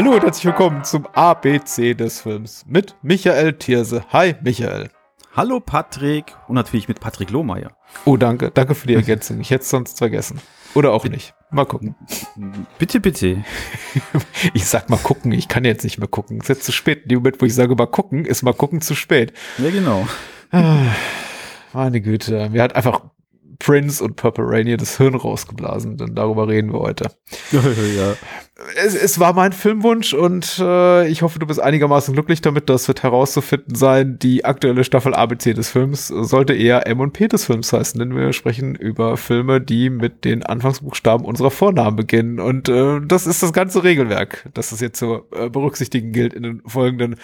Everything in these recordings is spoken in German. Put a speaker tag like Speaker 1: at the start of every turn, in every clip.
Speaker 1: Hallo und herzlich willkommen zum ABC des Films mit Michael Thierse. Hi, Michael.
Speaker 2: Hallo Patrick und natürlich mit Patrick Lohmeier.
Speaker 1: Oh, danke. Danke für die Ergänzung. Ich hätte es sonst vergessen. Oder auch nicht. Mal gucken.
Speaker 2: Bitte, bitte.
Speaker 1: Ich sag mal gucken. Ich kann jetzt nicht mehr gucken. Es ist jetzt zu spät. In dem Moment, wo ich sage mal gucken, ist mal gucken zu spät.
Speaker 2: Ja, genau.
Speaker 1: Meine Güte. Mir hat einfach Prince und Purple Rain hier das Hirn rausgeblasen, denn darüber reden wir heute.
Speaker 2: ja.
Speaker 1: Es, es war mein Filmwunsch und äh, ich hoffe, du bist einigermaßen glücklich damit. Das wird herauszufinden sein. Die aktuelle Staffel ABC des Films sollte eher M und P des Films heißen, denn wir sprechen über Filme, die mit den Anfangsbuchstaben unserer Vornamen beginnen. Und äh, das ist das ganze Regelwerk, das es jetzt zu äh, berücksichtigen gilt in den folgenden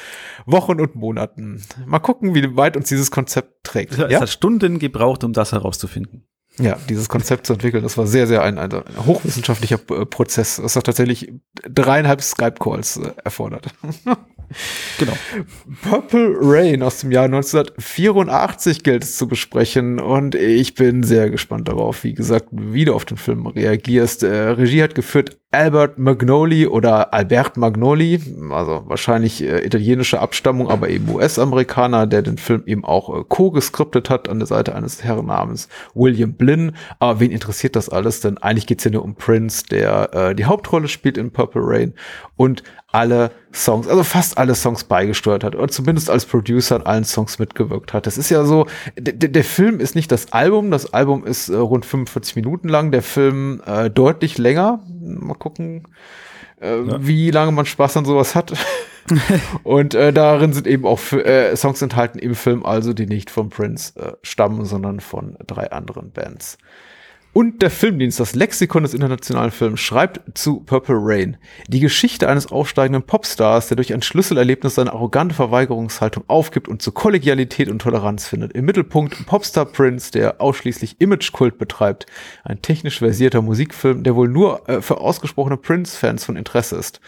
Speaker 1: Wochen und Monaten. Mal gucken, wie weit uns dieses Konzept trägt.
Speaker 2: Es
Speaker 1: Ja?
Speaker 2: hat Stunden gebraucht, um das herauszufinden.
Speaker 1: Ja, dieses Konzept zu entwickeln, das war sehr, sehr ein, ein hochwissenschaftlicher äh, Prozess. Das hat tatsächlich dreieinhalb Skype-Calls äh, erfordert.
Speaker 2: Genau.
Speaker 1: Purple Rain aus dem Jahr 1984 gilt es zu besprechen und ich bin sehr gespannt darauf, wie gesagt, wie du auf den Film reagierst. Äh, Regie hat geführt Albert Magnoli oder Albert Magnoli, also wahrscheinlich äh, italienische Abstammung, aber eben US-Amerikaner, der den Film eben auch äh, co-geskriptet hat an der Seite eines Herren namens William Blinn. Aber wen interessiert das alles? Denn eigentlich geht's ja nur um Prince, der äh, die Hauptrolle spielt in Purple Rain und alle Songs, also fast alle Songs beigesteuert hat oder zumindest als Producer an allen Songs mitgewirkt hat. Das ist ja so, der, Film ist nicht das Album, das Album ist äh, rund 45 Minuten lang, der Film äh, deutlich länger. Mal gucken, äh, wie lange man Spaß an sowas hat. Und äh, darin sind eben auch äh, Songs enthalten im Film, also die nicht von Prince äh, stammen, sondern von drei anderen Bands. Und der Filmdienst, das Lexikon des internationalen Films, schreibt zu Purple Rain die Geschichte eines aufsteigenden Popstars, der durch ein Schlüsselerlebnis seine arrogante Verweigerungshaltung aufgibt und zu Kollegialität und Toleranz findet. Im Mittelpunkt Popstar Prince, der ausschließlich Imagekult betreibt. Ein technisch versierter Musikfilm, der wohl nur äh, für ausgesprochene Prince-Fans von Interesse ist.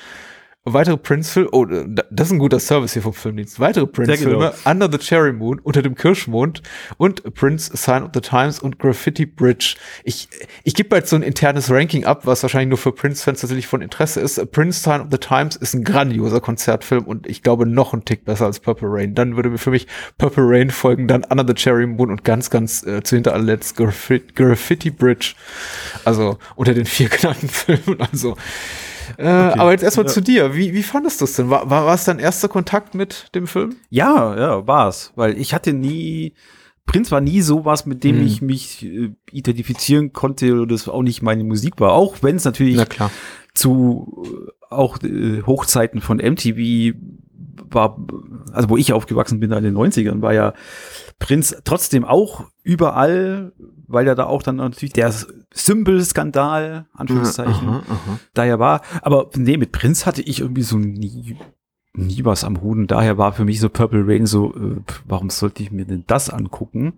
Speaker 1: Weitere Prince-Filme, oh, das ist ein guter Service hier vom Filmdienst. Weitere Prince-Filme,
Speaker 2: genau.
Speaker 1: Under the Cherry Moon, Unter dem Kirschmond und Prince Sign of the Times und Graffiti Bridge. Ich, ich gebe jetzt so ein internes Ranking ab, was wahrscheinlich nur für Prince-Fans tatsächlich von Interesse ist. Prince Sign of the Times ist ein grandioser Konzertfilm und ich glaube noch ein Tick besser als Purple Rain. Dann würde mir für mich Purple Rain folgen, dann Under the Cherry Moon und ganz, ganz äh, zu hinter allerletzt Graffiti, Graffiti Bridge. Also unter den vier genannten Filmen. Also äh, aber jetzt erstmal
Speaker 2: Ja.
Speaker 1: zu dir. Wie, wie fandest du es denn? War, war, war es dein erster Kontakt mit dem Film?
Speaker 2: Ja, ja, war's. Weil ich hatte nie, Prinz war nie sowas, mit dem
Speaker 1: Hm.
Speaker 2: ich mich äh, identifizieren konnte oder das auch nicht meine Musik war. Auch wenn es natürlich
Speaker 1: klar.
Speaker 2: zu äh, auch äh, Hochzeiten von MTV war, also wo ich aufgewachsen bin in den 90ern, war ja Prinz trotzdem auch überall, weil er da auch dann natürlich der Symbol-Skandal, Anführungszeichen, daher war. Aber nee, mit Prinz hatte ich irgendwie so nie, nie was am Hut. Und daher war für mich so Purple Rain so, äh, warum sollte ich mir denn das angucken?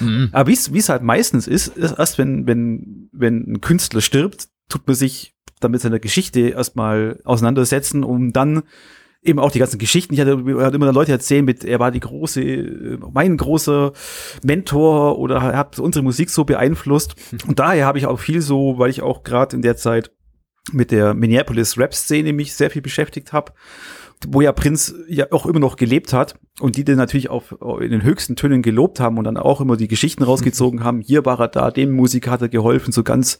Speaker 1: Mhm.
Speaker 2: Aber wie es wie es halt meistens ist, ist erst wenn, wenn, wenn ein Künstler stirbt, tut man sich damit seiner Geschichte erstmal auseinandersetzen, um dann eben auch die ganzen Geschichten. Ich hatte, hatte immer Leute erzählen mit, er war die große, äh, mein großer Mentor oder hat unsere Musik so beeinflusst. Und daher habe ich auch viel so, weil ich auch gerade in der Zeit mit der Minneapolis Rap-Szene mich sehr viel beschäftigt habe, wo ja Prinz ja auch immer noch gelebt hat und die den natürlich auch in den höchsten Tönen gelobt haben und dann auch immer die Geschichten rausgezogen haben. Hier war er da, dem Musiker hat er geholfen, so ganz,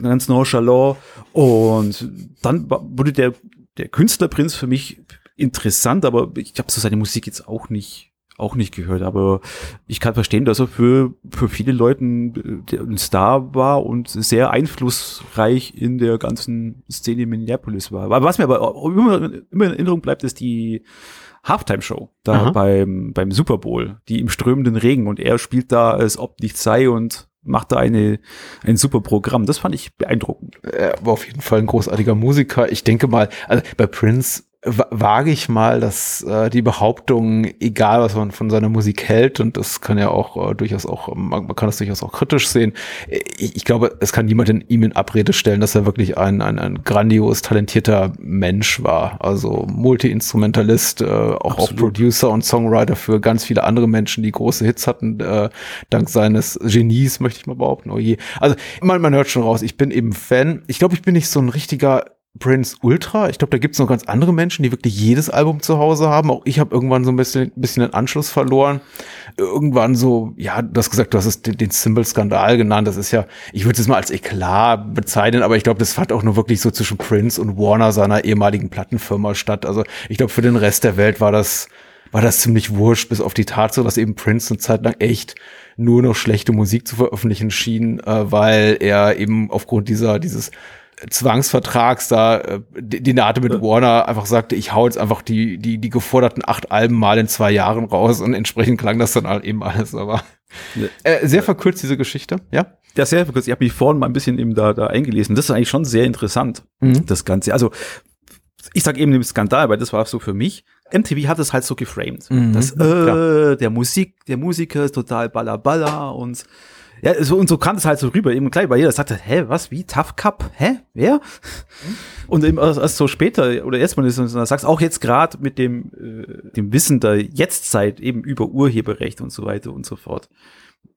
Speaker 2: ganz nonchalant. Und dann wurde der, der Künstlerprinz für mich interessant, aber ich habe so seine Musik jetzt auch nicht auch nicht gehört, aber ich kann verstehen, dass er für, für viele Leuten der ein Star war und sehr einflussreich in der ganzen Szene in Minneapolis war. Aber was mir aber immer, immer in Erinnerung bleibt, ist die Halftime-Show da
Speaker 1: Aha.
Speaker 2: beim, beim Super Bowl, die im strömenden Regen und er spielt da, als ob nichts sei und macht da eine, ein super Programm. Das fand ich beeindruckend.
Speaker 1: Er war auf jeden Fall ein großartiger Musiker. Ich denke mal, also bei Prince wage ich mal, dass äh, die Behauptung, egal was man von seiner Musik hält, und das kann ja auch äh, durchaus auch, man, man kann das durchaus auch kritisch sehen, äh, ich, ich glaube, es kann niemand in ihm in Abrede stellen, dass er wirklich ein, ein, ein grandios talentierter Mensch war. Also Multi-Instrumentalist, äh, auch, auch. Producer und Songwriter für ganz viele andere Menschen, die große Hits hatten, äh, dank seines Genies, möchte ich mal behaupten. Oh je. Also man, man hört schon raus, ich bin eben Fan. Ich glaube, ich bin nicht so ein richtiger Prince Ultra. Ich glaube, da gibt es noch ganz andere Menschen, die wirklich jedes Album zu Hause haben. Auch ich habe irgendwann so ein bisschen, bisschen den Anschluss verloren. Irgendwann so, ja, du hast gesagt, du hast es den, den Symbol-Skandal genannt. Das ist ja, ich würde es mal als Eklat bezeichnen, aber ich glaube, das fand auch nur wirklich so zwischen Prince und Warner, seiner ehemaligen Plattenfirma, statt. Also ich glaube, für den Rest der Welt war das, war das ziemlich wurscht, bis auf die Tatsache, dass eben Prince eine Zeit lang echt nur noch schlechte Musik zu veröffentlichen schien, äh, weil er eben aufgrund dieser, dieses Zwangsvertrags da, äh, den er hatte mit Warner, einfach sagte, ich hau jetzt einfach die, die, die geforderten acht Alben mal in zwei Jahren raus und entsprechend klang das dann halt eben alles, aber äh, sehr verkürzt diese Geschichte, ja?
Speaker 2: Ja, sehr verkürzt. Ich habe mich vorhin mal ein bisschen eben da, da eingelesen. Das ist eigentlich schon sehr interessant, mhm. das Ganze. Also, ich sage eben den Skandal, weil das war so für mich. MTV hat es halt so geframed. Mhm, dass, äh, der Musik, der Musiker ist total balla balla und ja, so und so kam es halt so rüber, eben gleich, weil jeder sagte, hä, was, wie, Tough Cup, hä, wer? Mhm. Und eben erst, erst so später, oder erstmal ist, sagst auch jetzt gerade mit dem, äh, dem Wissen der Jetztzeit eben über Urheberrecht und so weiter und so fort.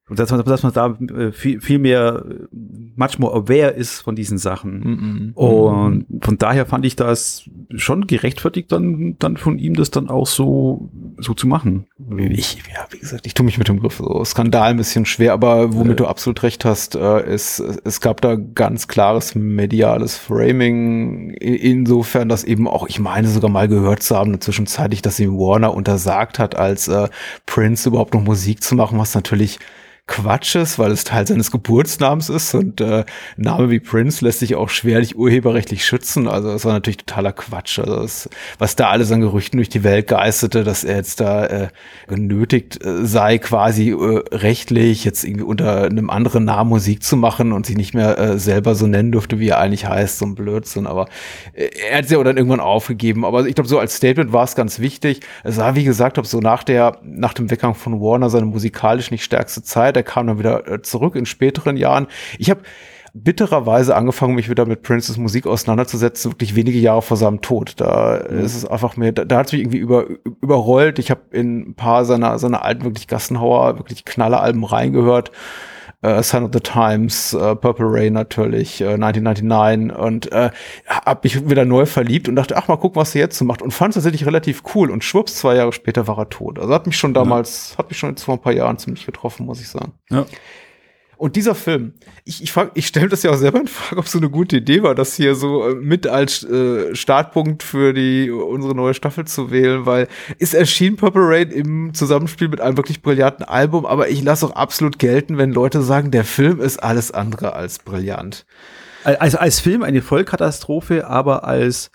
Speaker 2: Und dass man, dass man da äh, viel, viel mehr, äh, much more aware ist von diesen Sachen. Mm -mm. Und von daher fand ich das schon gerechtfertigt, dann, dann von ihm das dann auch so, so zu machen.
Speaker 1: Ich, ja, wie gesagt, ich tue mich mit dem Begriff so Skandal ein bisschen schwer, aber womit äh. du absolut recht hast, äh, ist, es gab da ganz klares mediales Framing, insofern, dass eben auch, ich meine sogar mal gehört zu haben, zwischenzeitlich, dass ihm Warner untersagt hat, als äh, Prince überhaupt noch Musik zu machen, was natürlich Quatsch ist, weil es Teil seines Geburtsnamens ist und äh, Name wie Prince lässt sich auch schwerlich urheberrechtlich schützen. Also es war natürlich totaler Quatsch. Also es, was da alles an Gerüchten durch die Welt geisterte, dass er jetzt da äh, genötigt äh, sei, quasi äh, rechtlich jetzt irgendwie unter einem anderen Namen Musik zu machen und sich nicht mehr äh, selber so nennen durfte, wie er eigentlich heißt, so ein Blödsinn. Aber äh, er hat es ja dann irgendwann aufgegeben. Aber ich glaube, so als Statement war es ganz wichtig. Es war, wie gesagt, ob so nach der, nach dem Weggang von Warner seine musikalisch nicht stärkste Zeit der kam dann wieder äh, zurück in späteren Jahren. Ich habe bittererweise angefangen, mich wieder mit Princes Musik auseinanderzusetzen, wirklich wenige Jahre vor seinem Tod. Da mhm. ist es einfach mir, da, da hat es mich irgendwie über, überrollt. Ich habe in ein paar seiner, seiner alten, wirklich Gassenhauer, wirklich Knalleralben reingehört. Uh, Sign of the Times, uh, Purple Rain natürlich, uh, 1999 und äh, habe mich wieder neu verliebt und dachte, ach mal gucken, was er jetzt so macht und fand es tatsächlich relativ cool und schwupps, zwei Jahre später war er tot. Also hat mich schon damals, ja. hat mich schon jetzt vor ein paar Jahren ziemlich getroffen, muss ich sagen. Ja. Und dieser Film, ich, ich, frag, ich stelle das ja auch selber in Frage, ob so eine gute Idee war, das hier so äh, mit als äh, Startpunkt für die unsere neue Staffel zu wählen, weil es erschien Purple Rain im Zusammenspiel mit einem wirklich brillanten Album, aber ich lasse auch absolut gelten, wenn Leute sagen, der Film ist alles andere als brillant.
Speaker 2: Also als Film eine Vollkatastrophe, aber als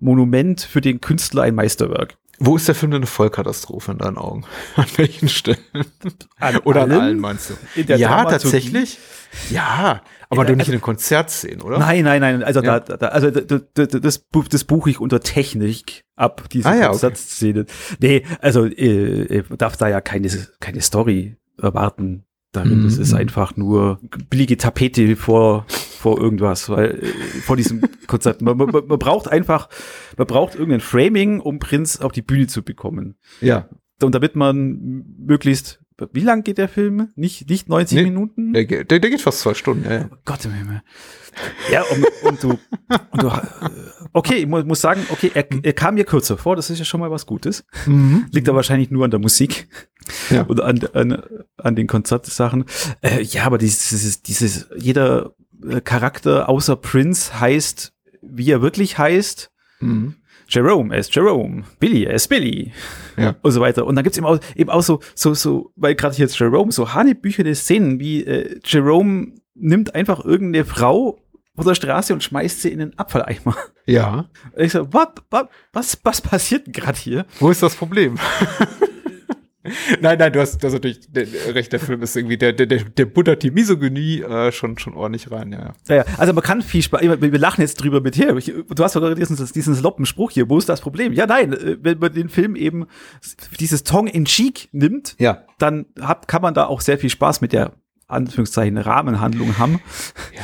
Speaker 2: Monument für den Künstler ein Meisterwerk.
Speaker 1: Wo ist der Film denn eine Vollkatastrophe in deinen Augen? An welchen Stellen? An Oder allen? an allen meinst du? ja, tatsächlich. Ja, aber du nicht also, in den Konzertszenen, oder?
Speaker 2: Nein, nein, nein. Also ja. da, da, also das, das, buche ich unter Technik ab, diese ah, ja, Konzertszene. Okay. Nee, also äh, darf da ja keine, keine Story erwarten darin. Mhm. Das ist einfach nur billige Tapete vor vor irgendwas, weil äh, vor diesem Konzert. Man, man, man, braucht einfach, man braucht irgendein Framing, um Prinz auf die Bühne zu bekommen.
Speaker 1: Ja.
Speaker 2: Und damit man möglichst wie lang geht der Film? Nicht, nicht 90 nee, Minuten?
Speaker 1: Der, der, der, geht fast zwei Stunden, ja. ja.
Speaker 2: Oh Gott im Himmel. Ja, und, und, du, und du, okay, ich muss, sagen, okay, er, er kam mir kürzer vor, das ist ja schon mal was Gutes. Mhm. Liegt da wahrscheinlich nur an der Musik ja. und an, an, an den Konzertsachen. Äh, ja, aber dieses, dieses, jeder äh, Charakter außer Prince heißt, wie er wirklich heißt. Mhm. Jerome, er ist Jerome, Billy, ist Billy ja. und so weiter. Und dann gibt's eben auch, eben auch so, so, so, weil gerade jetzt Jerome, so hanebüchene Szenen, wie äh, Jerome nimmt einfach irgendeine Frau von der Straße und schmeißt sie in den Abfalleimer.
Speaker 1: Ja.
Speaker 2: Und ich so, what, what, was, was passiert gerade hier?
Speaker 1: Wo ist das Problem? nein, nein, du hast, du hast natürlich recht, der Film ist irgendwie, der, der, der buttert die Misogynie äh, schon, schon ordentlich rein, ja,
Speaker 2: ja. ja, also man kann viel Spaß, wir lachen jetzt drüber mit hier, du hast sogar diesen, diesen sloppen Spruch hier, wo ist das Problem? Ja, nein, äh, wenn man den Film eben dieses Tong in Cheek nimmt,
Speaker 1: ja.
Speaker 2: dann hat, kann man da auch sehr viel Spaß mit der Anführungszeichen Rahmenhandlung haben, ja.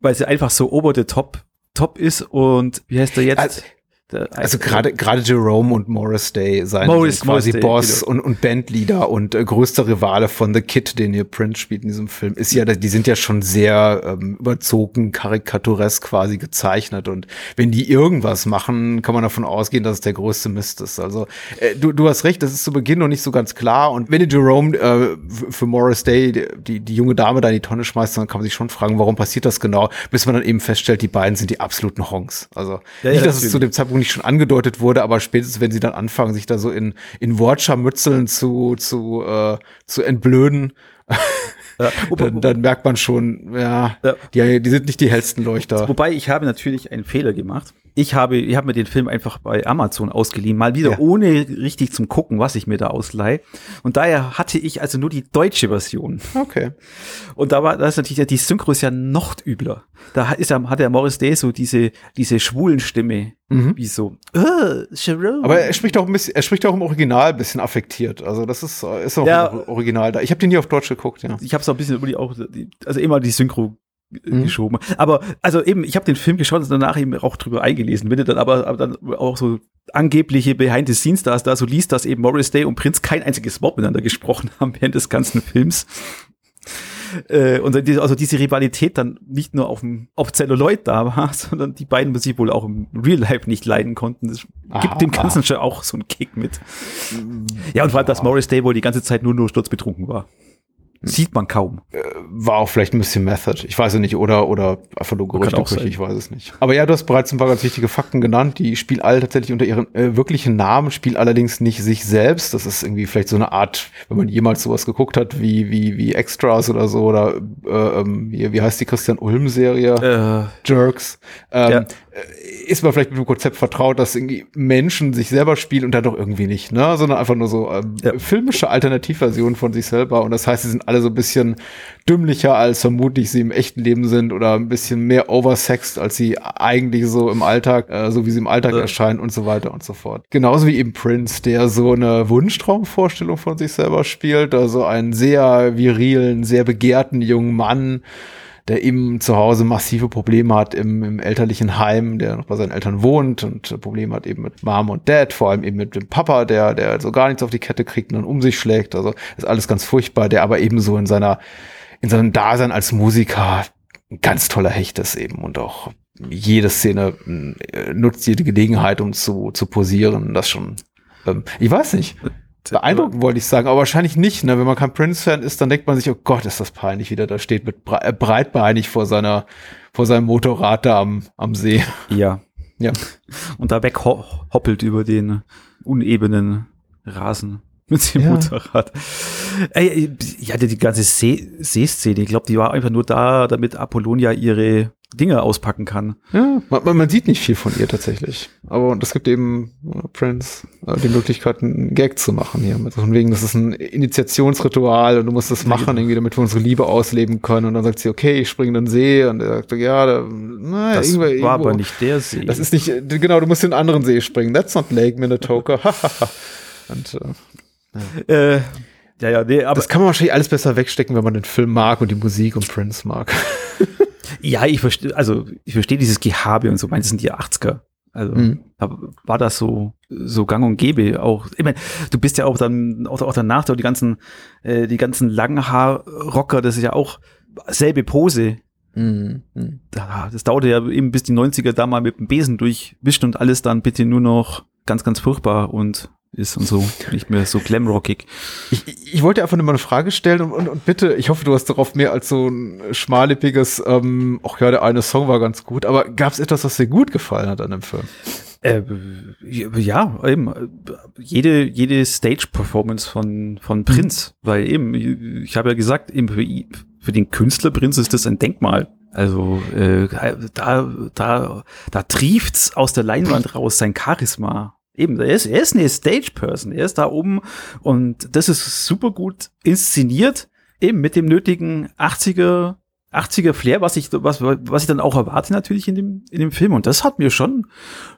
Speaker 2: weil sie einfach so over the top top ist und wie heißt der jetzt? Also,
Speaker 1: also gerade gerade Jerome und Morris Day seien
Speaker 2: Morris,
Speaker 1: quasi
Speaker 2: Morris Day,
Speaker 1: Boss
Speaker 2: genau.
Speaker 1: und, und Bandleader und äh, größter Rivale von The Kid, den hier Prince spielt in diesem Film, ist ja, die sind ja schon sehr ähm, überzogen, karikaturesk quasi gezeichnet und wenn die irgendwas machen, kann man davon ausgehen, dass es der größte Mist ist. Also äh, du, du hast recht, das ist zu Beginn noch nicht so ganz klar und wenn die Jerome äh, für Morris Day die, die, junge Dame da in die Tonne schmeißt, dann kann man sich schon fragen, warum passiert das genau, bis man dann eben feststellt, die beiden sind die absoluten Honks. Also
Speaker 2: Ja,
Speaker 1: nicht, dass es
Speaker 2: natürlich.
Speaker 1: zu dem Zeitpunkt nicht schon angedeutet wurde, aber spätestens, wenn sie dann anfangen, sich da so in, in Wortscharmützeln zu, zu, äh, zu entblöden,
Speaker 2: Ja.
Speaker 1: dann, dann merkt man schon, ja,
Speaker 2: Ja.
Speaker 1: Die, die sind nicht die hellsten Leuchter.
Speaker 2: Wobei ich habe natürlich einen Fehler gemacht. Ich habe, ich habe mir den Film einfach bei Amazon ausgeliehen, mal wieder
Speaker 1: Ja.
Speaker 2: ohne richtig zum gucken, was ich mir da ausleihe. Und daher hatte ich also nur die deutsche Version.
Speaker 1: Okay.
Speaker 2: Und da war, da ist natürlich, die Synchro ist ja noch übler. Da ist ja, hat der Morris Day so diese, diese schwulen Stimme, wie so, Jerome.
Speaker 1: Mhm. Aber er spricht auch ein bisschen, er spricht auch im Original ein bisschen affektiert. Also das ist, ist auch
Speaker 2: Ja.
Speaker 1: Original da. Ich habe den nie auf Deutsch geguckt, ja.
Speaker 2: ich habe so ein bisschen über die auch, also immer die Synchro
Speaker 1: Mhm.
Speaker 2: geschoben. Aber also eben, ich habe den Film geschaut und danach eben auch drüber eingelesen. Wenn du dann aber, aber dann auch so angebliche Behind the Scenes da, da so liest, dass eben Morris Day und Prince kein einziges Wort miteinander gesprochen haben während des ganzen Films. Äh, und also diese Rivalität dann nicht nur auf dem auf Celluloid da war, sondern die beiden sich wohl auch im Real Life nicht leiden konnten. Das gibt
Speaker 1: Ah,
Speaker 2: dem Ganzen schon auch so einen Kick mit. Ja, und vor allem, dass Morris Day wohl die ganze Zeit nur nur sturzbetrunken war. Sieht man kaum.
Speaker 1: War auch vielleicht ein bisschen Method. Ich weiß es nicht. Oder, oder einfach nur Gerüchte, ich weiß es nicht. Aber ja, du hast bereits ein paar ganz wichtige Fakten genannt. Die spielt alle tatsächlich unter ihren äh, wirklichen Namen, spielt allerdings nicht sich selbst. Das ist irgendwie vielleicht so eine Art, wenn man jemals sowas geguckt hat, wie, wie, wie Extras oder so, oder äh, ähm, wie, wie heißt die Christian Ulm-Serie?
Speaker 2: Äh,
Speaker 1: Jerks. Ähm,
Speaker 2: Ja.
Speaker 1: Äh, Ist man vielleicht mit dem Konzept vertraut, dass irgendwie Menschen sich selber spielen und dann doch irgendwie nicht, ne? Sondern einfach nur so ähm,
Speaker 2: Ja.
Speaker 1: filmische Alternativversionen von sich selber. Und das heißt, sie sind alle so ein bisschen dümmlicher, als vermutlich sie im echten Leben sind oder ein bisschen mehr oversext, als sie eigentlich so im Alltag, äh, so wie sie im Alltag
Speaker 2: Ja.
Speaker 1: erscheinen und so weiter und so fort. Genauso wie eben Prince, der so eine Wunschtraumvorstellung von sich selber spielt, also einen sehr virilen, sehr begehrten jungen Mann, der eben zu Hause massive Probleme hat im, im elterlichen Heim, der noch bei seinen Eltern wohnt und äh, Probleme hat eben mit Mom und Dad, vor allem eben mit dem Papa, der, der so gar nichts auf die Kette kriegt und dann um sich schlägt. Also ist alles ganz furchtbar, der aber eben so in seiner, in seinem Dasein als Musiker ein ganz toller Hecht ist eben und auch jede Szene äh, nutzt jede Gelegenheit, um zu, zu posieren. Das schon, ähm, ich weiß nicht. Beeindruckend wollte ich sagen, aber wahrscheinlich nicht. Ne? Wenn man kein Prince-Fan ist, dann denkt man sich, oh Gott, ist das peinlich, wie der da steht, mit bre äh, breitbeinig vor seiner, vor seinem Motorrad da am, am See.
Speaker 2: Ja.
Speaker 1: Ja.
Speaker 2: Und da weghoppelt über den unebenen Rasen mit dem
Speaker 1: Ja.
Speaker 2: Motorrad. Ey, ja, die die ganze See Seeszene, ich glaube, die war einfach nur da, damit Apollonia ihre Dinge auspacken kann.
Speaker 1: Ja, man, man- sieht nicht viel von ihr tatsächlich. Aber das gibt eben äh, Prince äh, die Möglichkeit, einen Gag zu machen hier. Mit von wegen, das ist ein Initiationsritual und du musst das machen, irgendwie, damit wir unsere Liebe ausleben können. Und dann sagt sie, okay, ich springe in den See. Und er sagt, ja, da, na,
Speaker 2: Das
Speaker 1: irgendwo-
Speaker 2: war
Speaker 1: irgendwo-
Speaker 2: aber nicht der See.
Speaker 1: Das ist nicht, genau, du musst in einen anderen See springen. That's not Lake Minnetonka. und äh,
Speaker 2: äh, ja, ja, nee, aber
Speaker 1: das kann man wahrscheinlich alles besser wegstecken, wenn man den Film mag und die Musik und Prince mag.
Speaker 2: ja, ich verstehe, also ich verstehe dieses Gehabe und so, meint, das sind die 80er. Also
Speaker 1: Mhm.
Speaker 2: da war das so so gang und gäbe auch. Ich meine, du bist ja auch dann auch, auch danach die ganzen äh, die ganzen Langhaar-Rocker, das ist ja auch selbe Pose.
Speaker 1: Mhm. Mhm.
Speaker 2: Da- Das dauerte ja eben bis die 90er da mal mit dem Besen durchwischt und alles dann bitte nur noch ganz ganz furchtbar und ist und so nicht mehr so glamrockig.
Speaker 1: Ich, ich- ich wollte einfach nur mal eine Frage stellen und, und, und bitte, ich hoffe, du hast darauf mehr als so ein schmallippiges, ähm, ach ja, der eine Song war ganz gut, aber gab es etwas, was dir gut gefallen hat an dem Film?
Speaker 2: Äh, ja, eben. Jede, jede Stage-Performance von, von Prinz, weil eben, ich habe ja gesagt, eben für, für den Künstler Prinz ist das ein Denkmal. Also äh, da, da, da trieft's aus der Leinwand raus, sein Charisma. Eben, er ist, er ist eine Stage-Person, er ist da oben und das ist super gut inszeniert, eben mit dem nötigen 80er 80er Flair, was ich, was, was ich dann auch erwarte natürlich in dem, in dem Film. Und das hat mir schon,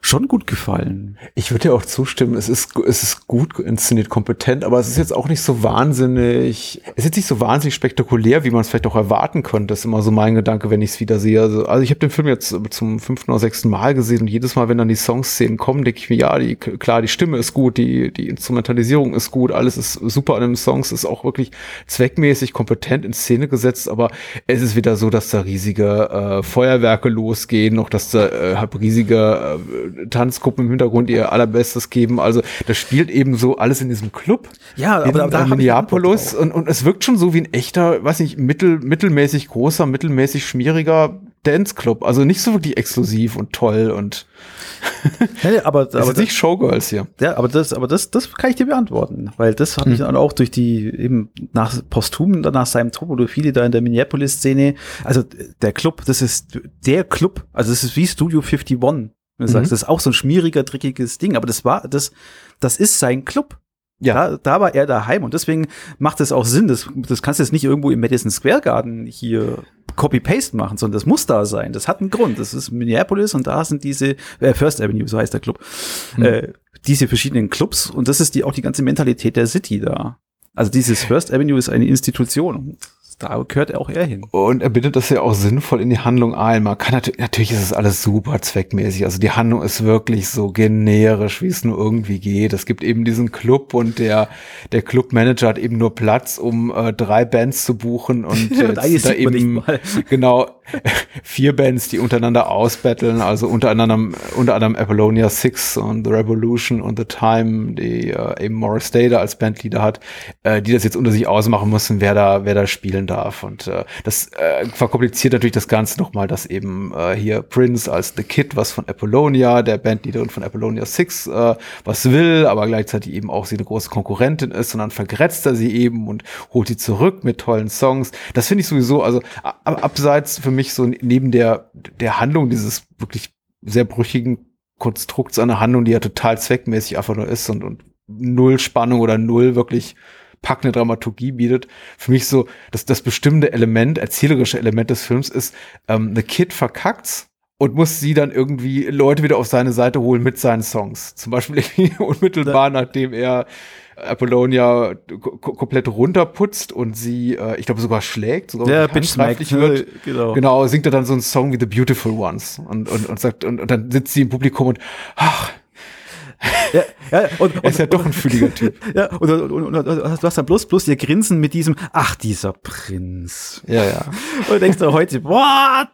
Speaker 2: schon gut gefallen.
Speaker 1: Ich würde dir auch zustimmen, es ist, es ist gut inszeniert, kompetent, aber es ist jetzt auch nicht so wahnsinnig, es ist jetzt nicht so wahnsinnig spektakulär, wie man es vielleicht auch erwarten könnte. Das ist immer so mein Gedanke, wenn ich es wieder sehe. Also, also ich habe den Film jetzt zum fünften oder sechsten Mal gesehen und jedes Mal, wenn dann die Songszenen kommen, denke ich mir, ja, die, klar, die Stimme ist gut, die, die Instrumentalisierung ist gut, alles ist super an den Songs, ist auch wirklich zweckmäßig kompetent in Szene gesetzt, aber es ist wieder so, dass da riesige äh, Feuerwerke losgehen, noch dass da äh, riesige äh, Tanzgruppen im Hintergrund ihr allerbestes geben. Also das spielt eben so alles in diesem Club.
Speaker 2: Ja,
Speaker 1: in,
Speaker 2: aber da
Speaker 1: in Minneapolis und, und es wirkt schon so wie ein echter, weiß nicht, mittel, mittelmäßig großer, mittelmäßig schmieriger Dance Club. Also nicht so wirklich exklusiv und toll und
Speaker 2: ja, aber, das aber
Speaker 1: ist nicht Showgirls hier.
Speaker 2: Ja, aber das, aber das, das kann ich dir beantworten, weil das habe ich hm. dann auch durch die eben nach posthum, nach seinem Tod, oder viele da in der Minneapolis-Szene. Also der Club, das ist der Club, also das ist wie Studio 51. Wenn du mhm. sagst, das ist auch so ein schmieriger, dreckiges Ding, aber das war, das, das ist sein Club. Ja. Da, da war er daheim und deswegen macht es auch Sinn. Das, das kannst du jetzt nicht irgendwo im Madison Square Garden hier Copy-Paste machen, sondern das muss da sein. Das hat einen Grund. Das ist Minneapolis und da sind diese, äh, First Avenue, so heißt der Club, hm. äh, diese verschiedenen Clubs und das ist die, auch die ganze Mentalität der City da. Also dieses First Avenue ist eine Institution da gehört auch er hin.
Speaker 1: Und er bittet das ja auch sinnvoll in die Handlung ein. Man kann natürlich, natürlich ist es alles super zweckmäßig. Also die Handlung ist wirklich so generisch, wie es nur irgendwie geht. Es gibt eben diesen Club und der, der Clubmanager hat eben nur Platz, um äh, drei Bands zu buchen und äh, da eben, genau, vier Bands, die untereinander ausbetteln, also unter anderem, unter anderem Apollonia Six und The Revolution und The Time, die äh, eben Morris Day da als Bandleader hat, äh, die das jetzt unter sich ausmachen müssen, wer da, wer da spielen darf. Und äh, das äh, verkompliziert natürlich das Ganze nochmal, dass eben äh, hier Prince als The Kid was von Apollonia, der Bandleaderin von Apollonia Six, äh, was will, aber gleichzeitig eben auch sie eine große Konkurrentin ist dann vergrätzt er sie eben und holt sie zurück mit tollen Songs. Das finde ich sowieso, also abseits für mich so neben der, der Handlung dieses wirklich sehr brüchigen Konstrukts einer Handlung, die ja total zweckmäßig einfach nur ist und, und null Spannung oder null wirklich packende Dramaturgie bietet. Für mich so, dass das bestimmte Element, erzählerische Element des Films ist, ähm, The Kid verkackt's und muss sie dann irgendwie Leute wieder auf seine Seite holen mit seinen Songs. Zum Beispiel unmittelbar, nachdem er Apollonia komplett runterputzt und sie, äh, ich glaube, sogar schlägt, sogar
Speaker 2: ja, handgreiflich wird.
Speaker 1: Genau. genau, singt er dann so einen Song wie The Beautiful Ones und, und, und sagt, und, und dann sitzt sie im Publikum und, ach,
Speaker 2: ja, ja, und,
Speaker 1: er ist ja doch ein fühliger Typ.
Speaker 2: Ja, und, und, und, und, du hast dann bloß, bloß ihr Grinsen mit diesem, ach, dieser Prinz.
Speaker 1: Ja, ja.
Speaker 2: Und denkst du heute, what?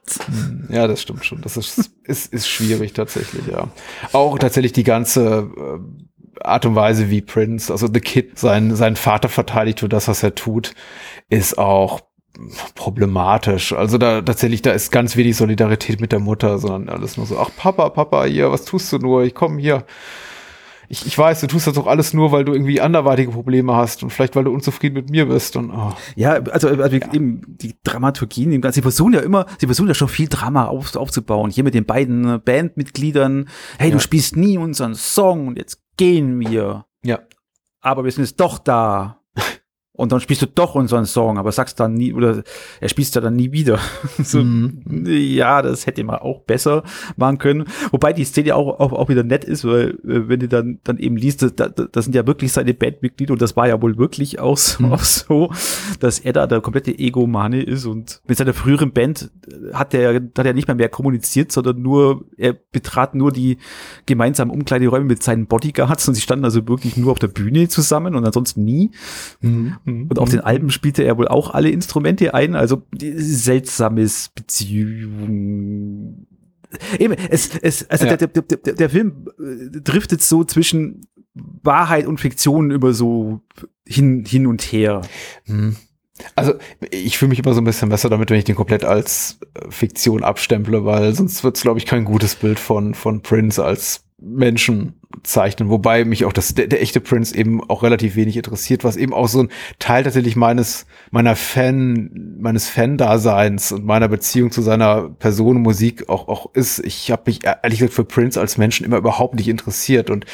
Speaker 1: Ja, das stimmt schon. Das ist, ist, ist schwierig tatsächlich, ja. Auch tatsächlich die ganze äh, Art und Weise, wie Prince, also The Kid, sein, seinen Vater verteidigt für das, was er tut, ist auch problematisch. Also da tatsächlich, da ist ganz wenig Solidarität mit der Mutter, sondern alles nur so, ach Papa, Papa, hier, was tust du nur? Ich komme hier ich, ich weiß, du tust das doch alles nur, weil du irgendwie anderweitige Probleme hast und vielleicht, weil du unzufrieden mit mir bist. Und, oh.
Speaker 2: Ja, also, also ja. eben die Dramaturgien, im Ganzen, sie versuchen ja immer, sie versuchen ja schon viel Drama auf, aufzubauen. Hier mit den beiden Bandmitgliedern, hey, ja. du spielst nie unseren Song und jetzt gehen wir.
Speaker 1: Ja.
Speaker 2: Aber wir sind jetzt doch da und dann spielst du doch unseren Song, aber sagst dann nie, oder er spielst ja dann nie wieder. so, mhm. Ja, das hätte man auch besser machen können. Wobei die Szene auch, auch, auch wieder nett ist, weil äh, wenn du dann, dann eben liest, das, das sind ja wirklich seine Bandmitglieder und das war ja wohl wirklich auch so, mhm. auch so dass er da der komplette Egomane ist und mit seiner früheren Band hat er, hat er nicht mehr mehr kommuniziert, sondern nur, er betrat nur die gemeinsamen Umkleideräume mit seinen Bodyguards und sie standen also wirklich nur auf der Bühne zusammen und ansonsten nie. Mhm. Mhm. Und auf den Alben spielte er wohl auch alle Instrumente ein, also seltsames Beziehung. Eben, es, es, also ja. der, der, der, der Film äh, driftet so zwischen Wahrheit und Fiktion über so hin, hin und her.
Speaker 1: Mhm. Also ich fühle mich immer so ein bisschen besser damit, wenn ich den komplett als äh, Fiktion abstemple, weil sonst wird es, glaube ich, kein gutes Bild von, von Prince als Menschen zeichnen, wobei mich auch das, der, der echte Prince eben auch relativ wenig interessiert, was eben auch so ein Teil tatsächlich meines, meiner Fan, meines Fan-Daseins und meiner Beziehung zu seiner Person Musik auch, auch ist. Ich habe mich ehrlich gesagt für Prince als Menschen immer überhaupt nicht interessiert und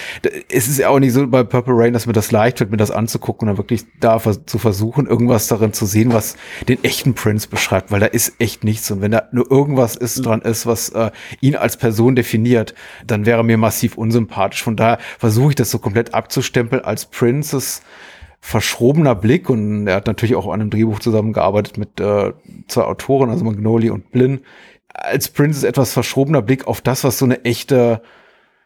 Speaker 1: es ist ja auch nicht so bei Purple Rain, dass mir das leicht wird, mir das anzugucken und dann wirklich da zu versuchen, irgendwas darin zu sehen, was den echten Prince beschreibt, weil da ist echt nichts und wenn da nur irgendwas ist mhm. dran ist, was äh, ihn als Person definiert, dann wäre mir massiv unsympathisch. Von daher versuche ich das so komplett abzustempeln als Princes verschrobener Blick und er hat natürlich auch an einem Drehbuch zusammengearbeitet mit äh, zwei Autoren, also Magnoli und Blinn. Als Princes etwas verschrobener Blick auf das, was so eine echte,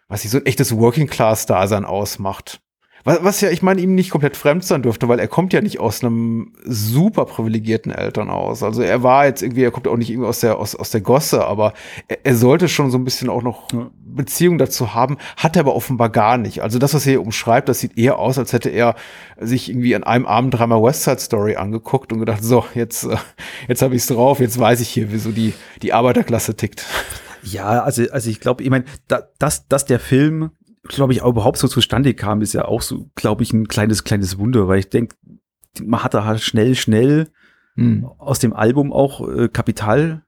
Speaker 1: was sich so ein echtes Working-Class-Dasein ausmacht. Was, was ja, ich meine, ihm nicht komplett fremd sein dürfte, weil er kommt ja nicht aus einem super privilegierten Elternhaus. Also er war jetzt irgendwie, er kommt auch nicht irgendwie aus der, aus, aus der Gosse, aber er, er sollte schon so ein bisschen auch noch ja. Beziehung dazu haben, hat er aber offenbar gar nicht. Also das, was er hier umschreibt, das sieht eher aus, als hätte er sich irgendwie an einem Abend dreimal West Side Story angeguckt und gedacht, so, jetzt, äh, jetzt habe ich's drauf, jetzt weiß ich hier, wieso die, die Arbeiterklasse tickt.
Speaker 2: Ja, also, also ich glaube, ich meine, da, dass, dass der Film glaube ich, auch überhaupt so zustande kam, ist ja auch so, glaube ich, ein kleines, kleines Wunder, weil ich denke, man hat da halt schnell, schnell hm. aus dem Album auch äh, Kapital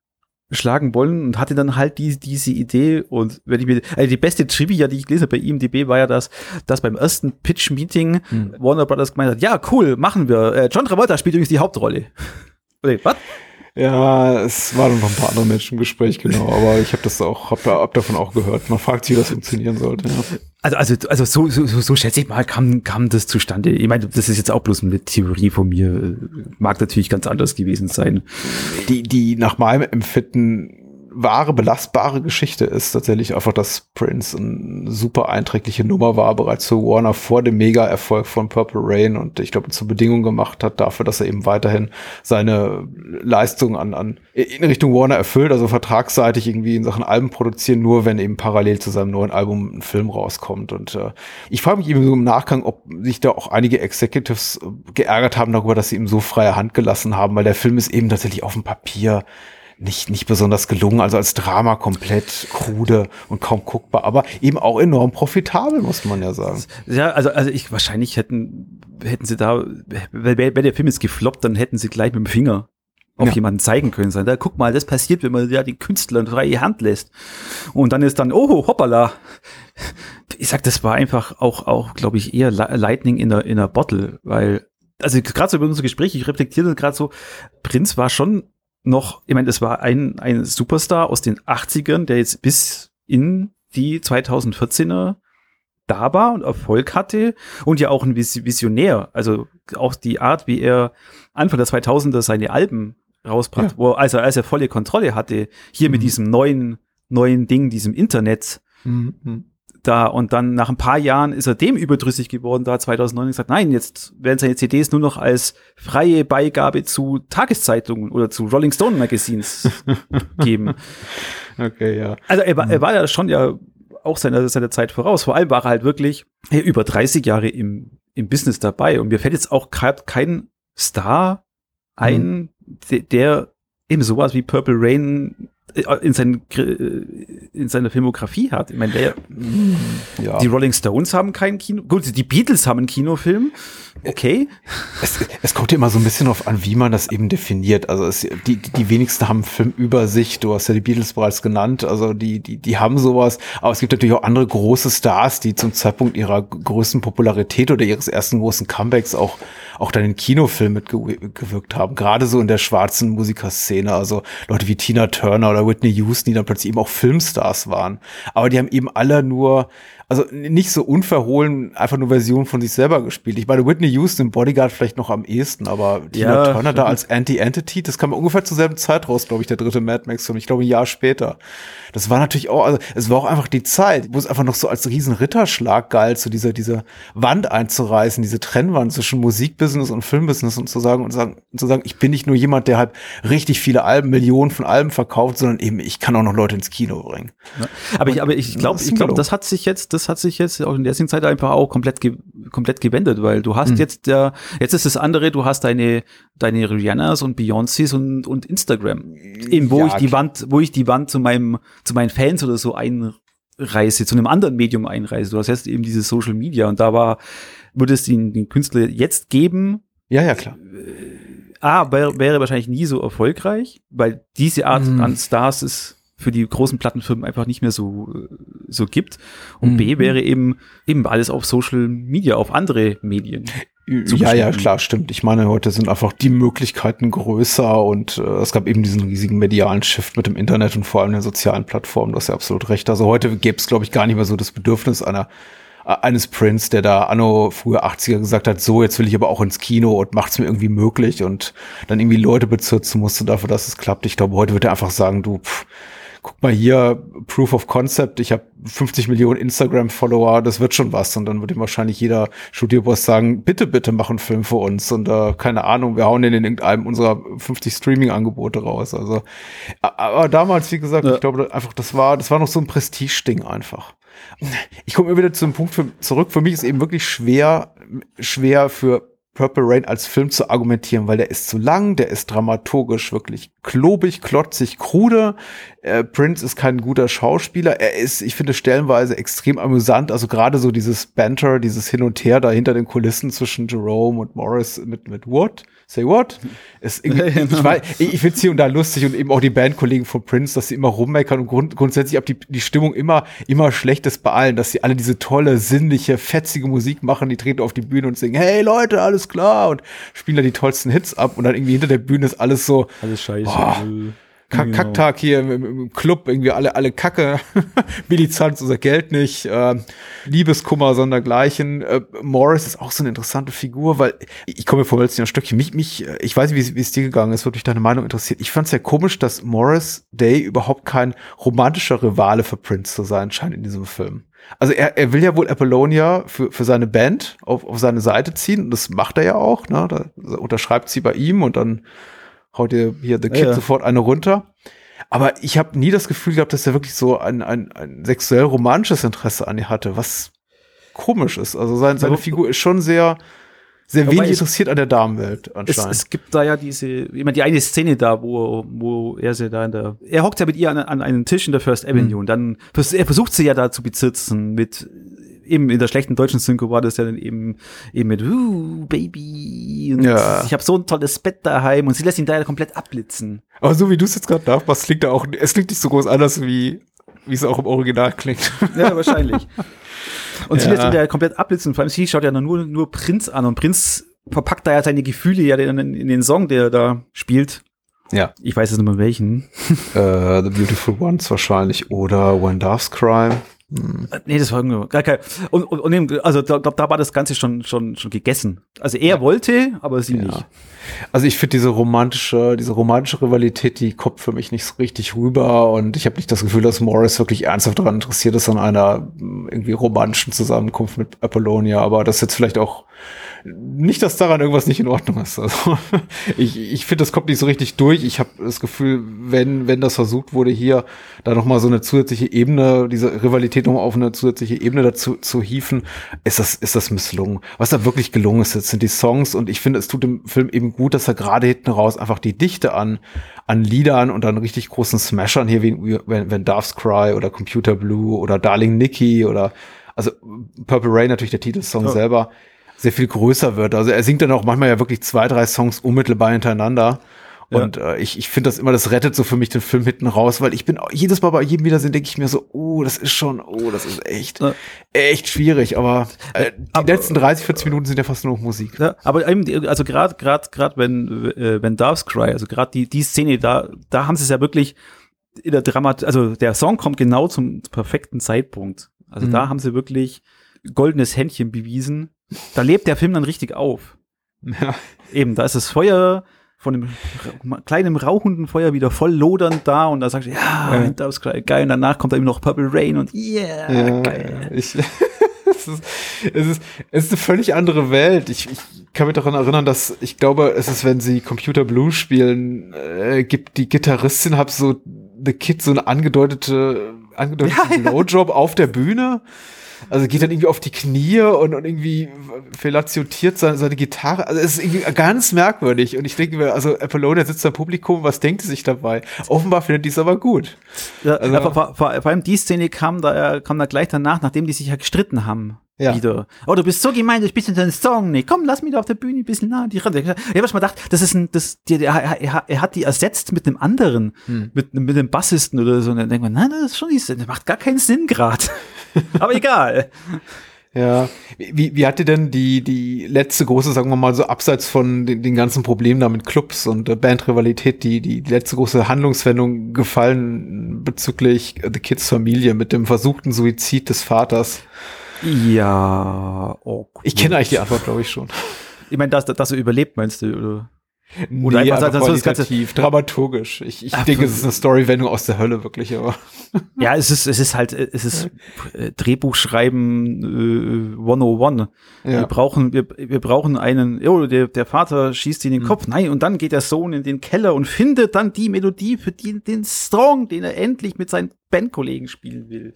Speaker 2: schlagen wollen und hatte dann halt die, diese Idee und wenn ich mir, also die beste Trivia, die ich habe bei IMDb war ja, dass, dass beim ersten Pitch-Meeting hm. Warner Brothers gemeint hat, ja, cool, machen wir. Äh, John Travolta spielt übrigens die Hauptrolle.
Speaker 1: Was? Ja, es waren noch ein paar andere Menschen im Gespräch, genau, aber ich habe das auch, hab, hab davon auch gehört. Man fragt sich, wie das funktionieren sollte. Ja.
Speaker 2: Also, also, also so, so, so, schätze ich mal, kam, kam das zustande. Ich meine, das ist jetzt auch bloß eine Theorie von mir. Mag natürlich ganz anders gewesen sein.
Speaker 1: Die, die nach meinem Empfinden wahre, belastbare Geschichte ist tatsächlich einfach, dass Prince eine super einträgliche Nummer war, bereits für Warner vor dem Mega-Erfolg von Purple Rain und ich glaube zur Bedingung gemacht hat dafür, dass er eben weiterhin seine Leistung an, an in Richtung Warner erfüllt, also vertragsseitig irgendwie in Sachen Alben produzieren, nur wenn eben parallel zu seinem neuen Album ein Film rauskommt. Und äh, ich frage mich eben so im Nachgang, ob sich da auch einige Executives geärgert haben darüber, dass sie ihm so freie Hand gelassen haben, weil der Film ist eben tatsächlich auf dem Papier nicht, nicht besonders gelungen, also als Drama komplett krude und kaum guckbar, aber eben auch enorm profitabel, muss man ja sagen.
Speaker 2: Ja, also, also ich, wahrscheinlich hätten, hätten sie da, wenn, wenn der Film ist gefloppt, dann hätten sie gleich mit dem Finger auf ja. jemanden zeigen können. Sagen, da guck mal, das passiert, wenn man ja den Künstler freie Hand lässt. Und dann ist dann, oh, hoppala. Ich sag, das war einfach auch, auch, glaube ich, eher Lightning in der, in der Bottle, weil, also gerade so über unser Gespräch, ich reflektiere gerade so, Prinz war schon noch, ich meine, es war ein, ein Superstar aus den 80ern, der jetzt bis in die 2014er da war und Erfolg hatte und ja auch ein Visionär. Also auch die Art, wie er Anfang der 2000er seine Alben rausbrachte, ja. wo, also als er volle Kontrolle hatte, hier mhm. mit diesem neuen, neuen Ding, diesem Internet, mhm da und dann nach ein paar Jahren ist er dem überdrüssig geworden, da 2009 gesagt, nein, jetzt werden seine CDs nur noch als freie Beigabe zu Tageszeitungen oder zu Rolling Stone Magazines geben.
Speaker 1: Okay, ja.
Speaker 2: Also er war, er war ja schon ja auch seiner, seiner Zeit voraus. Vor allem war er halt wirklich ja, über 30 Jahre im, im Business dabei und mir fällt jetzt auch gerade kein Star ein, mhm. der eben sowas wie Purple Rain in, seinen, in seiner Filmografie hat. Ich meine, der, ja. die Rolling Stones haben keinen Kino. Gut, die Beatles haben einen Kinofilm. Okay.
Speaker 1: Es, es kommt ja immer so ein bisschen darauf an, wie man das eben definiert. Also es, die, die wenigsten haben einen Film über sich. Du hast ja die Beatles bereits genannt. Also die, die, die haben sowas. Aber es gibt natürlich auch andere große Stars, die zum Zeitpunkt ihrer größten Popularität oder ihres ersten großen Comebacks auch, auch dann in Kinofilm mitgewirkt haben. Gerade so in der schwarzen Musikerszene. Also Leute wie Tina Turner oder Whitney Houston, die dann plötzlich eben auch Filmstars waren. Aber die haben eben alle nur also nicht so unverhohlen einfach nur Version von sich selber gespielt. Ich meine, Whitney Houston, Bodyguard vielleicht noch am ehesten, aber Tina ja, Turner da als Anti-Entity, das kam ungefähr zur selben Zeit raus, glaube ich, der dritte Mad Max-Film. Ich glaube, ein Jahr später. Das war natürlich auch, also es war auch einfach die Zeit, wo es einfach noch so als riesen Ritterschlag galt, so diese, diese Wand einzureißen, diese Trennwand zwischen Musikbusiness und Filmbusiness und zu sagen, und sagen, und zu sagen, ich bin nicht nur jemand, der halt richtig viele Alben, Millionen von Alben verkauft, sondern eben, ich kann auch noch Leute ins Kino bringen.
Speaker 2: Ja. Aber, ich, aber ich glaube, ich glaube, das hat sich jetzt, das hat sich jetzt auch in der jetzigen Zeit einfach auch komplett, ge komplett gewendet, weil du hast mhm. jetzt ja, jetzt ist das andere, du hast deine, deine Rihannas und Beyoncés und, und Instagram. Eben, wo ja, ich die Wand, wo ich die Wand zu meinem, zu meinen Fans oder so ein, einreise, zu einem anderen Medium einreise. Du hast jetzt eben diese Social Media und da war, würde es den, den Künstler jetzt geben.
Speaker 1: Ja, ja, klar.
Speaker 2: A, wäre, wäre wahrscheinlich nie so erfolgreich, weil diese Art mm. an Stars ist für die großen Plattenfirmen einfach nicht mehr so, so gibt. Und mm. B wäre eben, eben alles auf Social Media, auf andere Medien.
Speaker 1: Ja, ja, klar, stimmt. Ich meine, heute sind einfach die Möglichkeiten größer und äh, es gab eben diesen riesigen medialen Shift mit dem Internet und vor allem den sozialen Plattformen. Du hast ja absolut recht. Also heute gäbe es, glaube ich, gar nicht mehr so das Bedürfnis einer äh, eines Prince, der da anno früher 80er gesagt hat, so, jetzt will ich aber auch ins Kino und macht's mir irgendwie möglich und dann irgendwie Leute bezirzen musste dafür, dass es klappt. Ich glaube, heute wird er einfach sagen, du, pff, guck mal hier, Proof of Concept, ich habe 50 Millionen Instagram-Follower, das wird schon was. Und dann würde ihm wahrscheinlich jeder Studioboss sagen, bitte, bitte mach einen Film für uns. Und äh, keine Ahnung, wir hauen den in irgendeinem unserer 50 Streaming-Angebote raus. Also, aber damals, wie gesagt, ja. ich glaube einfach, das war, das war noch so ein Prestige-Ding einfach. Ich komme immer wieder zu einem Punkt für, zurück. Für mich ist eben wirklich schwer, schwer für Purple Rain als Film zu argumentieren, weil der ist zu lang, der ist dramaturgisch wirklich klobig, klotzig, krude. Äh, Prince ist kein guter Schauspieler. Er ist, ich finde, stellenweise extrem amüsant. Also gerade so dieses Banter, dieses Hin und Her da hinter den Kulissen zwischen Jerome und Morris mit, mit Wood Say what? Ist irgendwie, ich, weiß, ich finde es hier und da lustig und eben auch die Bandkollegen von Prince, dass sie immer rummeckern und grund, grundsätzlich ab die, die Stimmung immer, immer schlechtes bei allen, dass sie alle diese tolle, sinnliche, fetzige Musik machen, die treten auf die Bühne und singen, hey Leute, alles klar und spielen da die tollsten Hits ab und dann irgendwie hinter der Bühne ist alles so,
Speaker 2: alles scheiße.
Speaker 1: Boah, Kack genau. Kacktag hier im, im, Club, irgendwie alle, alle Kacke. Billy zahlt unser Geld nicht. Äh, Liebeskummer sondergleichen. Äh, Morris ist auch so eine interessante Figur, weil ich komme mir vor ein Stückchen. Mich, mich, äh, ich weiß nicht, wie es dir gegangen ist, würde mich deine Meinung interessiert. Ich fand es ja komisch, dass Morris Day überhaupt kein romantischer Rivale für Prince zu sein scheint in diesem Film. Also er, er will ja wohl Apollonia für, für seine Band auf, auf seine Seite ziehen und das macht er ja auch. Ne? Da unterschreibt sie bei ihm und dann haut dir hier The Kid ja. sofort eine runter. Aber ich habe nie das Gefühl gehabt, dass er wirklich so ein, ein, ein sexuell romantisches Interesse an ihr hatte, was komisch ist. Also sein, seine Figur ist schon sehr, sehr wenig interessiert an der Damenwelt
Speaker 2: anscheinend. Es, es, gibt da ja diese, ich meine, die eine Szene da, wo, wo er sie da in der, er hockt ja mit ihr an, an einem Tisch in der First Avenue mhm. und dann, er versucht sie ja da zu bezirzen mit eben in der schlechten deutschen Synchro war das ja dann eben, eben mit, uh, Baby, und ja. ich habe so ein tolles Bett daheim und sie lässt ihn da ja komplett abblitzen.
Speaker 1: Aber so wie du es jetzt gerade nachmachst, klingt da auch, es klingt nicht so groß anders, wie, wie es auch im Original klingt.
Speaker 2: Ja, wahrscheinlich. Und ja. sie lässt ihn da ja komplett abblitzen. Vor allem sie schaut ja nur, nur Prinz an und Prinz verpackt da ja seine Gefühle ja in, in den Song, der er da spielt.
Speaker 1: Ja.
Speaker 2: Ich weiß jetzt nicht mehr welchen.
Speaker 1: Uh, The Beautiful Ones wahrscheinlich oder When Doves Cry.
Speaker 2: Hm. Nee, das war irgendwie gar kein. Und, und, und also da, glaub, da war das Ganze schon, schon, schon gegessen. Also er wollte, aber sie ja. nicht.
Speaker 1: Also ich finde diese romantische, diese romantische Rivalität, die kommt für mich nicht so richtig rüber und ich habe nicht das Gefühl, dass Morris wirklich ernsthaft daran interessiert ist an einer irgendwie romantischen Zusammenkunft mit Apollonia, aber das ist jetzt vielleicht auch nicht, dass daran irgendwas nicht in Ordnung ist. Also ich, ich finde, das kommt nicht so richtig durch. Ich habe das Gefühl, wenn, wenn das versucht wurde, hier da nochmal so eine zusätzliche Ebene, diese Rivalität nochmal auf eine zusätzliche Ebene dazu zu hieven, ist das, ist das misslungen. Was da wirklich gelungen ist, jetzt sind die Songs und ich finde, es tut dem Film eben gut, dass er gerade hinten raus einfach die Dichte an, an Liedern und an richtig großen Smashern hier, wie wenn, wenn Doves Cry oder Computer Blue oder Darling Nikki oder also Purple Rain natürlich der Titelsong ja. selber sehr viel größer wird. Also er singt dann auch manchmal ja wirklich zwei, drei Songs unmittelbar hintereinander. Und ja. äh, ich, ich finde das immer, das rettet so für mich den Film hinten raus, weil ich bin jedes Mal bei jedem Wiedersehen denke ich mir so, oh, das ist schon, oh, das ist echt, ja. echt schwierig. Aber äh, die aber, letzten 30, 40 Minuten sind ja fast nur Musik.
Speaker 2: Ja, aber eben, also gerade, gerade, gerade wenn, äh, wenn Doves Cry, also gerade die, die Szene, da, da haben sie es ja wirklich in der Dramat, also der Song kommt genau zum perfekten Zeitpunkt. Also mhm. da haben sie wirklich goldenes Händchen bewiesen da lebt der Film dann richtig auf. Ja. Eben, da ist das Feuer von dem kleinen rauchenden Feuer wieder voll lodernd da und da sagst du, ja, ja. das ist geil. Und danach kommt da eben noch Purple Rain und yeah, ja, geil. Ich,
Speaker 1: es, ist, es, ist, es ist eine völlig andere Welt. Ich, ich kann mich daran erinnern, dass ich glaube, es ist, wenn sie Computer Blue spielen, äh, gibt die Gitarristin hat so The Kid so eine angedeutete, angedeutete ja, Blowjob auf der Bühne. Also geht dann irgendwie auf die Knie und, und irgendwie fellatiotiert seine, seine Gitarre. Also es ist irgendwie ganz merkwürdig. Und ich denke mir, also Apollonia sitzt da im Publikum, was denkt sie sich dabei? Offenbar findet die es aber gut.
Speaker 2: Ja, also, vor, vor, vor, allem die Szene kam da, kam da gleich danach, nachdem die sich ja gestritten haben ja. wieder. Oh, du bist so gemein, du spielst in deinen Song nicht. Komm, lass mich da auf der Bühne ein bisschen nah. Die, ich habe schon mal gedacht, das ist ein, das, die, er, er, er hat die ersetzt mit einem anderen, hm. mit, mit dem Bassisten oder so. Und dann denkt man, nein, das ist schon nicht, das macht gar keinen Sinn gerade. Aber egal.
Speaker 1: Ja, wie, wie hat dir denn die, die letzte große, sagen wir mal so, abseits von den, den ganzen Problemen da mit Clubs und äh, Bandrivalität, die, die letzte große Handlungswendung gefallen bezüglich The Kids Familie mit dem versuchten Suizid des Vaters?
Speaker 2: Ja,
Speaker 1: oh, cool. Ich kenne eigentlich die Antwort, glaube ich, schon.
Speaker 2: Ich meine, dass, dass er überlebt, meinst du, oder?
Speaker 1: Oder nee, einfach das ganze dramaturgisch. Ich, ich denke, es ist eine Storywendung aus der Hölle wirklich, aber.
Speaker 2: Ja, es ist es ist halt es ist äh, Drehbuchschreiben äh, 101. Ja. Wir brauchen wir, wir brauchen einen oh, der der Vater schießt in den mhm. Kopf. Nein, und dann geht der Sohn in den Keller und findet dann die Melodie für die, den Song, den er endlich mit seinen Bandkollegen spielen will.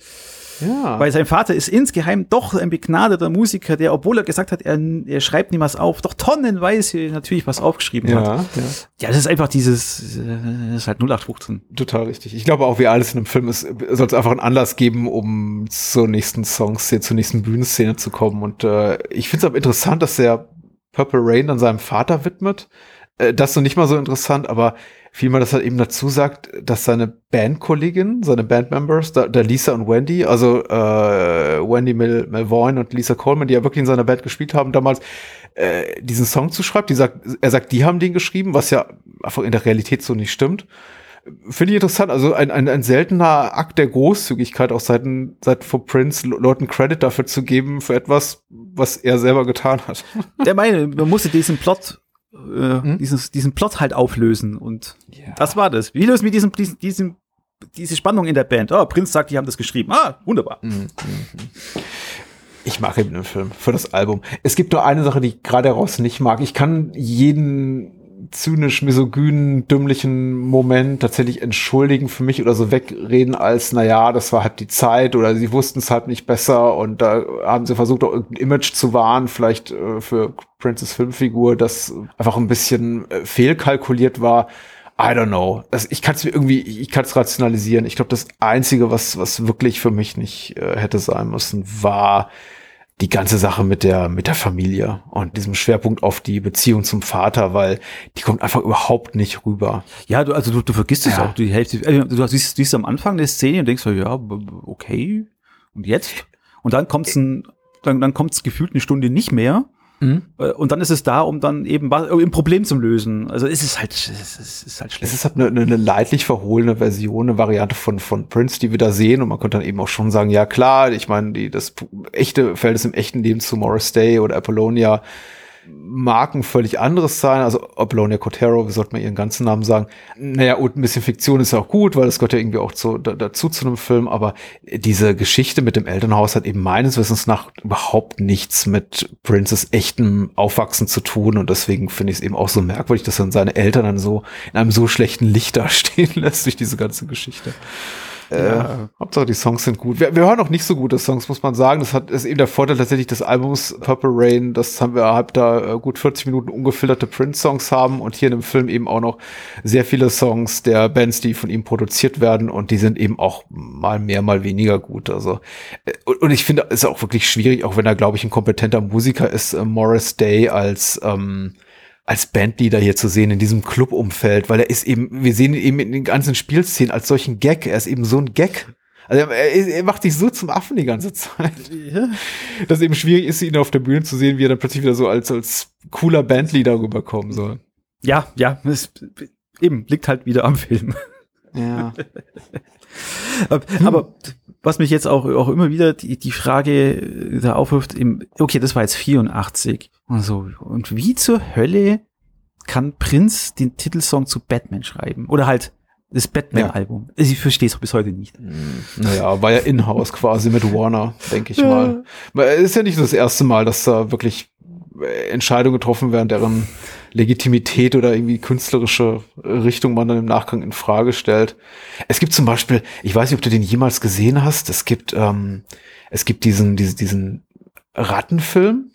Speaker 2: Ja. Weil sein Vater ist insgeheim doch ein begnadeter Musiker, der, obwohl er gesagt hat, er, er schreibt niemals auf, doch tonnenweise natürlich was aufgeschrieben ja, hat. Ja. ja, das ist einfach dieses, äh, das ist halt 0815.
Speaker 1: Total richtig. Ich glaube auch, wie alles in einem Film ist, soll es einfach einen Anlass geben, um zur nächsten Songszene, zur nächsten Bühnenszene zu kommen. Und äh, ich finde es aber interessant, dass der Purple Rain dann seinem Vater widmet. Äh, das ist noch nicht mal so interessant, aber vielmehr, dass er eben dazu sagt, dass seine Bandkollegin, seine Bandmembers, da, da Lisa und Wendy, also äh, Wendy Mel Melvoin und Lisa Coleman, die ja wirklich in seiner Band gespielt haben damals, äh, diesen Song zu schreiben. Die sagt, er sagt, die haben den geschrieben, was ja einfach in der Realität so nicht stimmt. Finde ich interessant, also ein, ein, ein seltener Akt der Großzügigkeit auch Seiten, Seiten von Prince, Leuten Credit dafür zu geben, für etwas, was er selber getan hat.
Speaker 2: Der meine, man musste diesen Plot äh, hm? dieses, diesen Plot halt auflösen. Und ja. das war das. Wie lösen wir diesen, diesen, diesen, diese Spannung in der Band? Oh, Prinz sagt, die haben das geschrieben. Ah, wunderbar. Mhm.
Speaker 1: Ich mag eben den Film für das Album. Es gibt nur eine Sache, die ich gerade heraus nicht mag. Ich kann jeden zynisch, misogynen, dümmlichen Moment tatsächlich entschuldigen für mich oder so wegreden als, na ja, das war halt die Zeit oder sie wussten es halt nicht besser und da haben sie versucht, auch irgendein Image zu wahren, vielleicht äh, für Princess Filmfigur, das einfach ein bisschen äh, fehlkalkuliert war. I don't know. Das, ich kann es mir irgendwie, ich kann es rationalisieren. Ich glaube, das Einzige, was, was wirklich für mich nicht äh, hätte sein müssen, war die ganze Sache mit der, mit der Familie und diesem Schwerpunkt auf die Beziehung zum Vater, weil die kommt einfach überhaupt nicht rüber.
Speaker 2: Ja, du, also du, du vergisst es ja. auch, die Hälfte, äh, du siehst, siehst am Anfang der Szene und denkst so, ja, okay, und jetzt? Und dann kommt's ein, dann, dann kommt's gefühlt eine Stunde nicht mehr Mhm. Äh, und dann ist es da, um dann eben ein Problem zu lösen. Also es ist halt, es ist, ist halt
Speaker 1: schlecht. Es ist halt eine, eine leidlich verhohlene Version, eine Variante von, von Prince, die wir da sehen. Und man könnte dann eben auch schon sagen, ja klar, ich meine, die, das echte Feld ist im echten Leben zu Morris Day oder Apollonia Marken völlig anderes sein. Also Apollonia Cotero, wie sollte man ihren ganzen Namen sagen? Naja, und ein bisschen Fiktion ist ja auch gut, weil das gehört ja irgendwie auch zu, da, dazu zu einem Film. Aber diese Geschichte mit dem Elternhaus hat eben meines Wissens nach überhaupt nichts mit Princes echtem Aufwachsen zu tun. Und deswegen finde ich es eben auch so merkwürdig, dass er seine Eltern dann so in einem so schlechten Licht dastehen lässt durch diese ganze Geschichte. Äh, ja. Hauptsache die Songs sind gut. Wir, wir hören auch nicht so gute Songs, muss man sagen. Das hat, ist eben der Vorteil tatsächlich des Albums Purple Rain. Das haben wir halb da äh, gut 40 Minuten ungefilterte Prince-Songs haben und hier in dem Film eben auch noch sehr viele Songs der Bands, die von ihm produziert werden und die sind eben auch mal mehr, mal weniger gut. Also äh, und, und ich finde, es ist auch wirklich schwierig, auch wenn er, glaube ich, ein kompetenter Musiker ist, äh, Morris Day als ähm, als Bandleader hier zu sehen in diesem Clubumfeld, weil er ist eben, wir sehen ihn eben in den ganzen Spielszenen als solchen Gag. Er ist eben so ein Gag. Also er, er macht sich so zum Affen die ganze Zeit. Ja. Dass es eben schwierig ist, ihn auf der Bühne zu sehen, wie er dann plötzlich wieder so als, als cooler Bandleader rüberkommen soll.
Speaker 2: Ja, ja, es eben liegt halt wieder am Film.
Speaker 1: Ja.
Speaker 2: aber, was mich jetzt auch, auch immer wieder die, die Frage da aufwirft, im, okay, das war jetzt 84. Und so, und wie zur Hölle kann Prinz den Titelsong zu Batman schreiben? Oder halt das Batman-Album. Ja. Ich verstehe es bis heute nicht. Hm,
Speaker 1: naja, war ja in-house quasi mit Warner, denke ich ja. mal. Es ist ja nicht das erste Mal, dass da wirklich äh, Entscheidungen getroffen werden, deren Legitimität oder irgendwie künstlerische Richtung man dann im Nachgang in Frage stellt. Es gibt zum Beispiel, ich weiß nicht, ob du den jemals gesehen hast, es gibt, ähm, es gibt diesen, diesen, diesen Rattenfilm,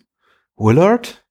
Speaker 1: Willard.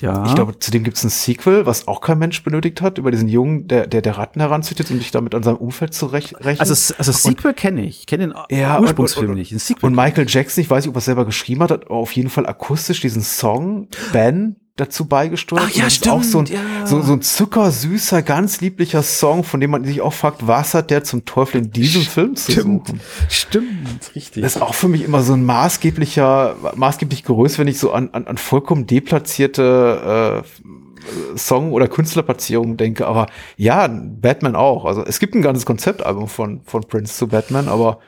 Speaker 2: Ja.
Speaker 1: Ich glaube, zu dem gibt es ein Sequel, was auch kein Mensch benötigt hat, über diesen Jungen, der der, der Ratten heranzüchtet, um dich damit an seinem Umfeld zu rech rechnen.
Speaker 2: also, also Sequel kenne ich. Ich kenne den
Speaker 1: Ja,
Speaker 2: Ursprungsfilm
Speaker 1: und- und-
Speaker 2: nicht. Ein Sequel.
Speaker 1: Und Michael Jackson, ich weiß nicht, ob er es selber geschrieben hat, hat auf jeden Fall akustisch diesen Song Ben dazu beigesteuert.
Speaker 2: Ach ja,
Speaker 1: ist auch so ein,
Speaker 2: stimmt, ja.
Speaker 1: so, so ein zuckersüßer, ganz lieblicher Song, von dem man sich auch fragt, was hat der zum Teufel in diesem Film zu
Speaker 2: Stimmt.
Speaker 1: suchen?
Speaker 2: Stimmt, richtig.
Speaker 1: Das ist auch für mich immer so ein maßgeblicher, maßgeblich Gerüst, wenn ich so an, an, an vollkommen deplatzierte äh, Song- oder Künstlerplatzierungen denke. Aber ja, Batman auch. Also es gibt ein ganzes Konzeptalbum von, von Prince zu Batman, aber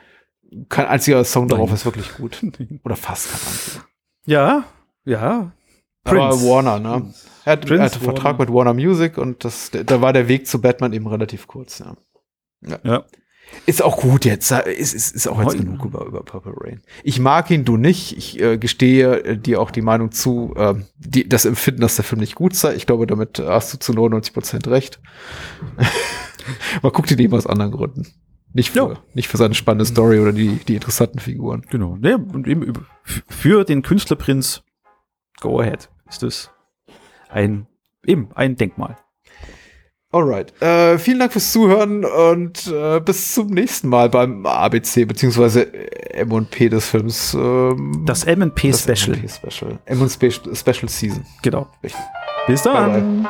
Speaker 1: kein einziger Song darauf
Speaker 2: Nein.
Speaker 1: ist wirklich gut. Oder fast kein einziger.
Speaker 2: ja, ja.
Speaker 1: Aber
Speaker 2: Prince.
Speaker 1: Warner, ne? Er hat, er hat einen Vertrag
Speaker 2: Warner.
Speaker 1: mit Warner Music und das, da war der Weg zu Batman eben relativ kurz, ja.
Speaker 2: Ja.
Speaker 1: Ist auch gut jetzt. Ist, ist, ist auch jetzt genug über, über Purple Rain. Ich mag ihn, du nicht. Ich äh, gestehe äh, dir auch die Meinung zu, äh, die, das Empfinden, dass der Film nicht gut sei. Ich glaube, damit hast du zu 99 Prozent recht. Man guckt ihn eben aus anderen Gründen. Nicht für,
Speaker 2: Ja.
Speaker 1: nicht für seine spannende Story oder die, die interessanten Figuren.
Speaker 2: Genau. Nee, und eben für den Künstlerprinz Go Ahead ist das ein, eben ein Denkmal.
Speaker 1: Alright. Äh, vielen Dank fürs Zuhören und äh, bis zum nächsten Mal beim ABC beziehungsweise M&P des Films. Ähm,
Speaker 2: Das M&P
Speaker 1: das
Speaker 2: Special.
Speaker 1: M&P Special. M&P Special Season.
Speaker 2: Genau.
Speaker 1: Richtig.
Speaker 2: Bis
Speaker 1: Bye,
Speaker 2: dann.